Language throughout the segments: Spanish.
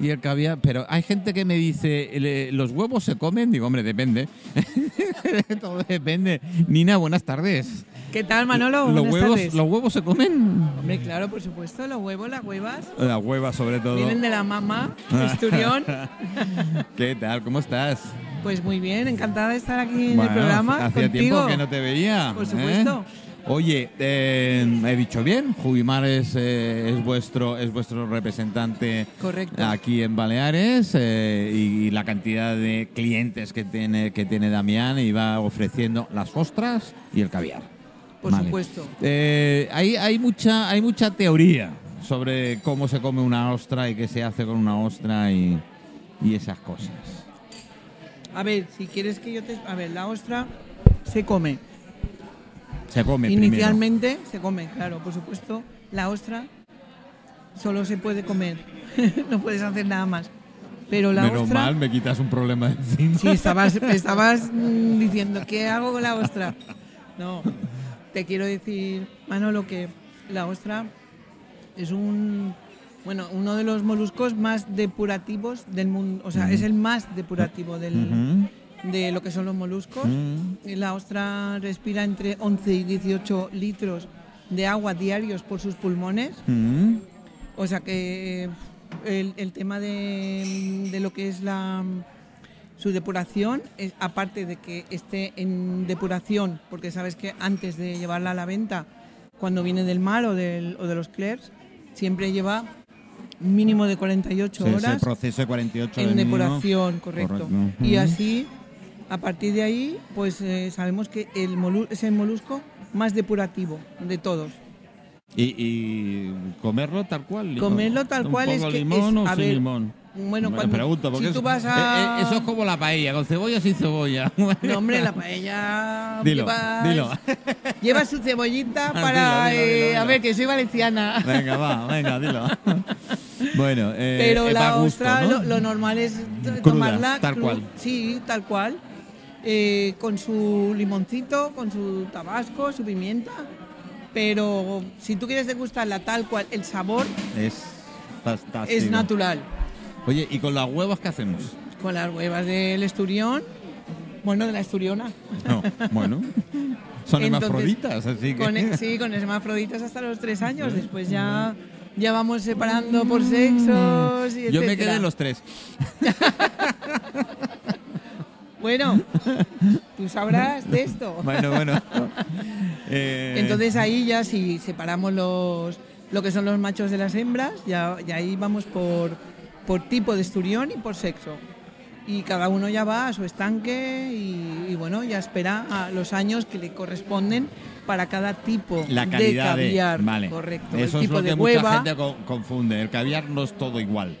y el caviar. Pero hay gente que me dice, "Le- ¿los huevos se comen? Digo, hombre, depende. Todo depende. Nina, buenas tardes. ¿Qué tal, Manolo? ¿Los huevos, tardes. ¿Los huevos se comen? Hombre, claro, por supuesto, los huevos, las huevas, Las huevas, sobre todo. vienen de la mamá, Esturión. ¿Qué tal? ¿Cómo estás? Pues muy bien, encantada de estar aquí en el programa Hacía contigo. tiempo que no te veía. Por ¿eh? Oye, eh, he dicho bien, Jubimar es, eh, es vuestro es vuestro representante Correcto. aquí en Baleares eh, y, la cantidad de clientes que tiene que tiene Damián y va ofreciendo las ostras y el caviar. Por Vale. supuesto. Eh, hay, hay mucha hay mucha teoría sobre cómo se come una ostra y qué se hace con una ostra y, y esas cosas. A ver, si quieres que yo te... A ver, la ostra se come. Se come primero. Inicialmente se come, claro, por supuesto. La ostra solo se puede comer. no puedes hacer nada más. Pero la Menos ostra... mal, me quitas un problema de encima. Sí, estabas, estabas mm, diciendo, ¿qué hago con la ostra? No, te quiero decir, Manolo, que la ostra es un, bueno, uno de los moluscos más depurativos del mundo, o sea, es el más depurativo del, Ujú. De lo que son los moluscos. Mm. La ostra respira entre 11 y 18 litros de agua diarios por sus pulmones. Mm. O sea que el, el tema de, de lo que es la su depuración, es, aparte de que esté en depuración, porque sabes que antes de llevarla a la venta, cuando viene del mar o, del, o de los clers, siempre lleva un mínimo de 48 Sí, ese horas proceso de 48 en mínimo. depuración, correcto. Correcto. Y así, a partir de ahí, pues eh, sabemos que el es el molusco más depurativo de todos. Y, y comerlo tal cual. Comerlo tal un cual es que limón es- o a sin ver, limón. Bueno, cuando pregunto, porque si tú vas eh, a... eh, eso es como la paella, con cebolla o sin cebolla. No, hombre, la paella Dilo, lleva, dilo. lleva su cebollita Ah, para... dilo, dilo, eh, dilo, A ver, que soy valenciana. venga, va, venga, dilo. bueno, eh, Pero la gusto, ostra, ¿no? lo, lo normal es Cruda, tomarla tal cual. Sí, tal cual. Eh, con su limoncito, con su tabasco, su pimienta. Pero si tú quieres degustarla tal cual, el sabor Es fantástico. es natural. Oye, ¿y con las huevas qué hacemos? Con las huevas del esturión, bueno, de la esturiona. No, bueno. Son Entonces, hermafroditas, así que. Con, e- sí, con hermafroditas hasta los tres años. Después ya, ya vamos separando por sexos y Yo me quedé en los tres. Bueno, tú sabrás de esto. Bueno, bueno. Eh, Entonces ahí ya si separamos los, lo que son los machos de las hembras, ya, ya ahí vamos por, por tipo de esturión y por sexo. Y cada uno ya va a su estanque y, y bueno, ya espera a los años que le corresponden para cada tipo la de calidad de, caviar. vale. Correcto. Eso el es tipo lo que de mucha hueva. gente co- confunde. El caviar no es todo igual.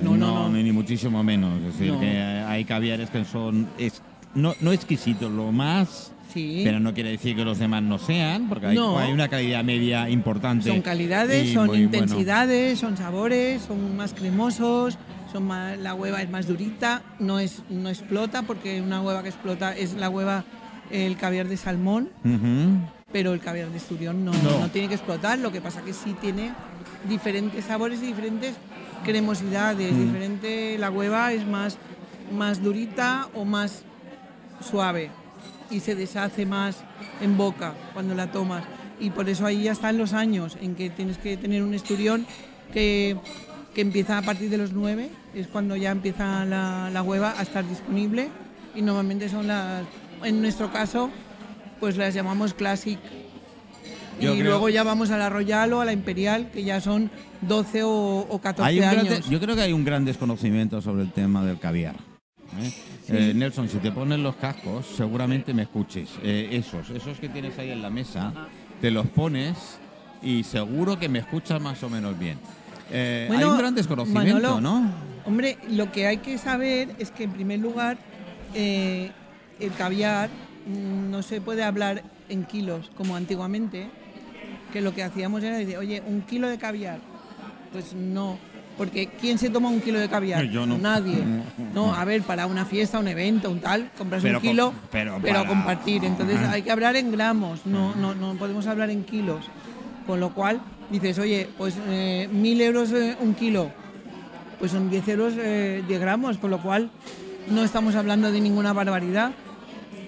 No, no, no. Ni, ni muchísimo menos. Es decir, No. que hay caviares que son es, no, no exquisitos, lo más, Sí. pero no quiere decir que los demás no sean, porque hay, No. hay una calidad media importante. Son calidades, son bueno. intensidades, son sabores, son más cremosos, son más, la hueva es más durita, no es no explota porque una hueva que explota es la hueva el caviar de salmón, pero el caviar de esturión no, No. no tiene que explotar, lo que pasa que sí tiene diferentes sabores y diferentes cremosidades, Mm. diferente la hueva es más más durita o más suave y se deshace más en boca cuando la tomas. Y por eso ahí ya están los años en que tienes que tener un esturión que, que empieza a partir de los 9, es cuando ya empieza la, la hueva a estar disponible y normalmente son las, en nuestro caso, pues las llamamos Classic. Y creo- luego ya vamos a la Royal o a la Imperial, que ya son 12 o, o 14 Hay un gran años. yo creo que hay un gran desconocimiento sobre el tema del caviar. ¿eh? Eh, Nelson, si te pones los cascos, seguramente me escuches. Eh, esos, esos que tienes ahí en la mesa, te los pones y seguro que me escuchas más o menos bien. Hay un gran desconocimiento, Manolo, ¿no? Hombre, lo que hay que saber es que en primer lugar el caviar mm, no se puede hablar en kilos como antiguamente, que lo que hacíamos era decir, oye, un kilo de caviar. Pues no, porque ¿quién se toma un kilo de caviar? Yo no. Nadie. No, a ver, para una fiesta, un evento, un tal, compras Pero un con- kilo, pero pero, para- compartir. Entonces hay que hablar en gramos, no, no, no podemos hablar en kilos. Con lo cual dices, oye, pues eh, mil euros eh, un kilo pues son 10 euros eh, 10 gramos, con lo cual no estamos hablando de ninguna barbaridad.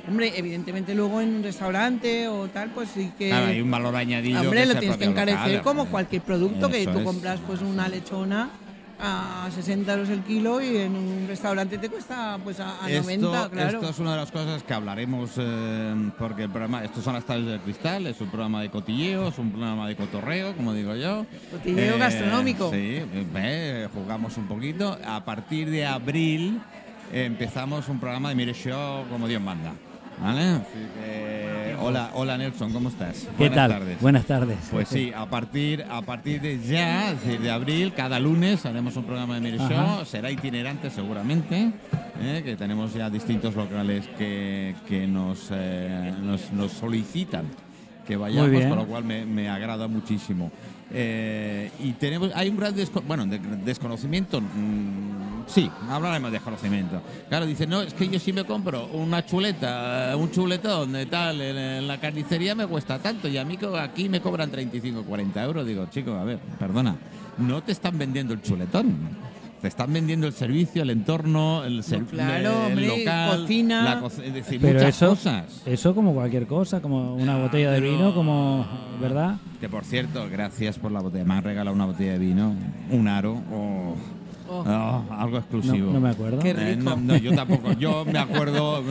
Hombre, evidentemente luego en un restaurante o tal, pues sí que... Claro, hay un valor añadido. Hombre, que lo tienes que encarecer local. como cualquier producto que tú es. compras pues una lechona a 60 euros el kilo y en un restaurante te cuesta pues a, a Esto, 90, claro. esto es una de las cosas que hablaremos eh, porque el programa, estos son las tablas del cristal, es un programa de cotilleo, es un programa de cotorreo, como digo yo. Eh, Cotilleo gastronómico. Sí, eh, eh, jugamos un poquito. A partir de abril eh, empezamos un programa de Mire Show como Dios manda. Que, hola, hola Nelson, ¿cómo estás? ¿Qué Buenas tal? tardes. Buenas tardes. Pues sí, a partir, a partir de ya, es decir, de abril, cada lunes haremos un programa de Mire. Show. Será itinerante seguramente, ¿eh? que tenemos ya distintos locales que, que nos, eh, nos, nos solicitan que vayamos, con lo cual me, me agrada muchísimo. Eh, y tenemos, hay un gran desco- bueno, de- desconocimiento. mm, sí, hablaremos de desconocimiento. Claro, dice, no, es que yo si me compro una chuleta, eh, un chuletón de tal, en, en la carnicería me cuesta tanto y a mí aquí me cobran 35 o 40 euros. Digo, chico, a ver, perdona, no te están vendiendo el chuletón. Te están vendiendo el servicio, el entorno, el, ser- claro, el hombre, local, cocina. la co- es decir, Pero muchas eso, cosas. eso como cualquier cosa, como una botella de vino, como, ¿verdad? Que por cierto, gracias por la botella. Me han regalado una botella de vino, un aro o Oh. Algo No, exclusivo. no me acuerdo. Qué Eh, no, no, yo tampoco. Yo me acuerdo.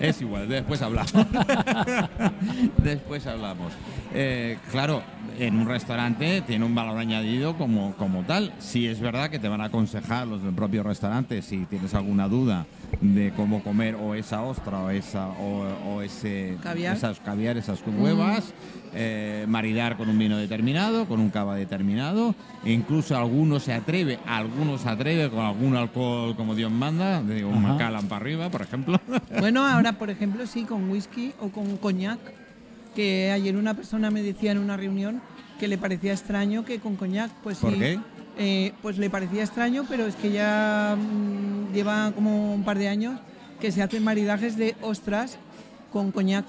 Es igual, después hablamos. después hablamos. Eh, claro, en un restaurante tiene un valor añadido como, como tal. Si es verdad que te van a aconsejar los del propio restaurante si tienes alguna duda de cómo comer o esa ostra o esa o, o ese Caviar. esas caviar, esas huevas, eh, maridar con un vino determinado, con un cava determinado, e incluso alguno se atreve, algunos se atreve con algún alcohol como Dios manda, de un. Macallan para arriba, por ejemplo. Bueno, ahora por ejemplo sí, con whisky o con coñac, que ayer una persona me decía en una reunión que le parecía extraño que con coñac, pues ¿Por sí, qué? eh, pues le parecía extraño, pero es que ya mm, lleva como un par de años que se hacen maridajes de ostras con coñac.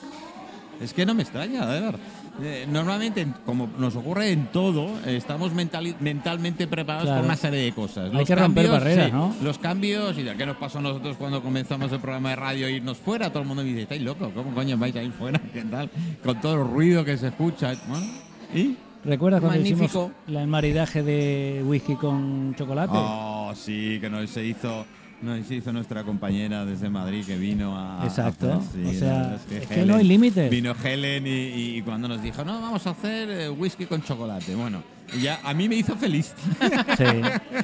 Es que no me extraña, de verdad. Eh, normalmente, en- como nos ocurre en todo, estamos mental- mentalmente preparados Claro. por una serie de cosas. Hay que romper barreras, sí, ¿no? Los cambios, y ¿qué nos pasó a nosotros cuando comenzamos el programa de radio e irnos fuera? Todo el mundo me dice, ¿estáis locos? ¿Cómo coño vais a ir fuera? ¿Qué tal? Con todo el ruido que se escucha. Bueno, ¿y? ¿Recuerdas cuando Magnífico. hicimos la- el maridaje de whisky con chocolate? Oh, sí, que nos se hizo, nos hizo nuestra compañera desde Madrid que vino a. Exacto. sí, O sea, es que no hay límites. Vino Helen y, y cuando nos dijo, no, vamos a hacer eh, whisky con chocolate. Bueno, ya a mí me hizo feliz. Sí,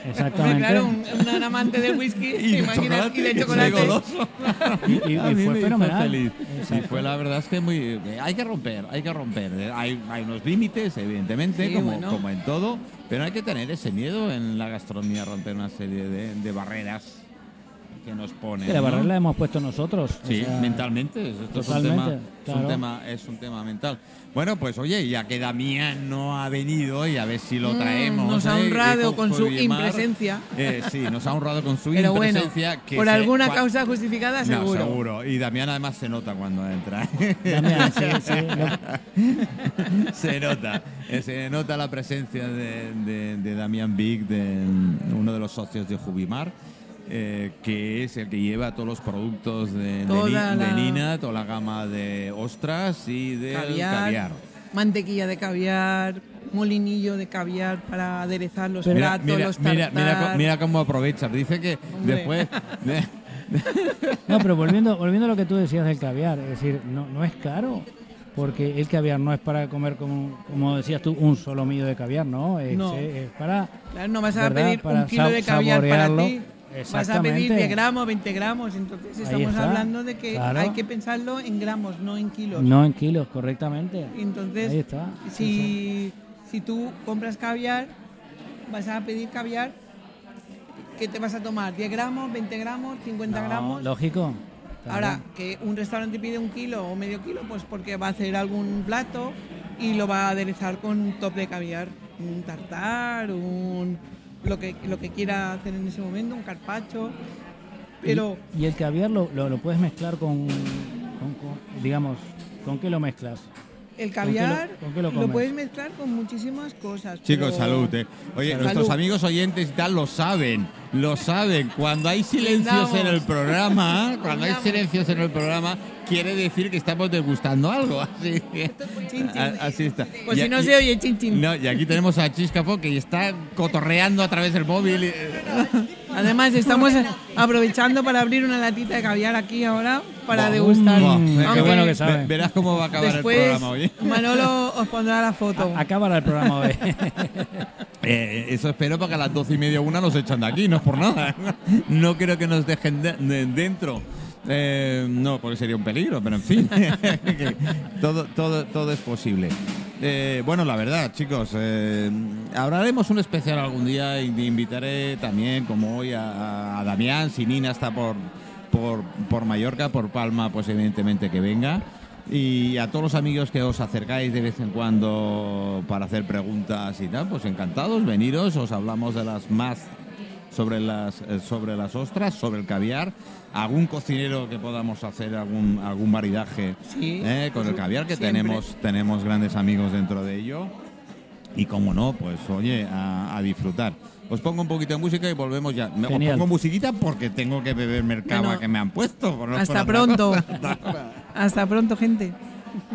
exactamente. claro, un, amante del whisky, y ¿te de imaginas? chocolate, y de chocolate. Y, y- A y mí fue me hizo fenomenal. feliz. Y fue la verdad es que muy. Hay que romper, hay que romper. Hay, hay unos límites, evidentemente, Sí, como, bueno. como en todo, pero hay que tener ese miedo en la gastronomía, romper una serie de, de barreras que nos la ¿no? barrera la hemos puesto nosotros. o Sí, sea, mentalmente. Esto es un, totalmente, tema, es, un claro. tema, es un tema mental. Bueno, pues oye, ya que Damián no ha venido y a ver si lo Mm, traemos. nos ha ¿eh? honrado con su impresencia. eh, sí, nos ha honrado con su Pero bueno, impresencia. que por se- alguna causa justificada, No, seguro. seguro. Y Damián además se nota cuando entra. Damián, sí, sí, lo- se nota. Eh, Se nota la presencia de, de- de Damián Big, de uno de los socios de Jubimar. Eh, que es el que lleva todos los productos de, de Toda Ni- la- de Nina, toda la gama de ostras y del caviar, caviar. mantequilla de caviar, molinillo de caviar para aderezar los platos, Mira, los mira, mira, tartar. mira cómo aprovecha. Dice que Hombre. después. No, pero volviendo, volviendo a lo que tú decías del caviar, es decir, no, no es caro, porque el caviar no es para comer, como, como decías tú, un solo millo de caviar, ¿no? Es, No. es para... Claro, no vas a ¿verdad? pedir Para un kilo de caviar para ti. Vas a pedir 10 gramos, 20 gramos. Entonces estamos hablando de que Claro. hay que pensarlo en gramos, no en kilos. No en kilos, correctamente. Entonces, Ahí está. si, si tú compras caviar, vas a pedir caviar, ¿qué te vas a tomar? ¿10 gramos, 20 gramos, 50 No, gramos? Lógico. Ahora, que un restaurante pide un kilo o medio kilo, pues porque va a hacer algún plato y lo va a aderezar con un top de caviar, un tartar, un lo que lo que quiera hacer en ese momento, un carpacho. Pero Y, y el caviar lo, lo, lo puedes mezclar con, con- con- digamos, ¿con qué lo mezclas? El caviar con qué lo puedes mezclar con muchísimas cosas. Chicos, pero- salud. eh. Oye, Salud. nuestros amigos oyentes y tal lo saben, lo saben. Cuando hay silencios en el programa, cuando hay silencios en el programa, quiere decir que estamos degustando algo. Así, que- Chin, chin. a- así está. Pues Y- si no y- se oye chin chin. No, y aquí tenemos a Chiscafo que está cotorreando a través del móvil. Además, estamos aprovechando para abrir una latita de caviar aquí ahora para degustar. Mm, qué bueno que sabe. Verás cómo va a acabar el programa hoy. Manolo os pondrá la foto. Acabará el programa hoy. Eh, eso espero porque a las doce y media una nos echan de aquí, no es por nada. No creo que nos dejen de- de- dentro. Eh, no, porque sería un peligro, pero en fin, que todo, todo, todo es posible. Eh, bueno, la verdad, chicos, eh, ahora haremos un especial algún día y invitaré también, como hoy, a, a Damián, si Nina está por, por, por Mallorca, por Palma, pues evidentemente que venga. Y a todos los amigos que os acercáis de vez en cuando para hacer preguntas y tal, pues encantados, veniros, os hablamos de las más sobre las eh, sobre las ostras, sobre el caviar, algún cocinero que podamos hacer algún algún maridaje Sí, eh, con el caviar que siempre. tenemos tenemos grandes amigos dentro de ello y como no, pues oye, a, a disfrutar. Os pongo un poquito de música y volvemos ya. Me- Os pongo musiquita porque tengo que beberme el cava Bueno, que me han puesto. por no- Hasta por pronto. Hasta pronto, gente.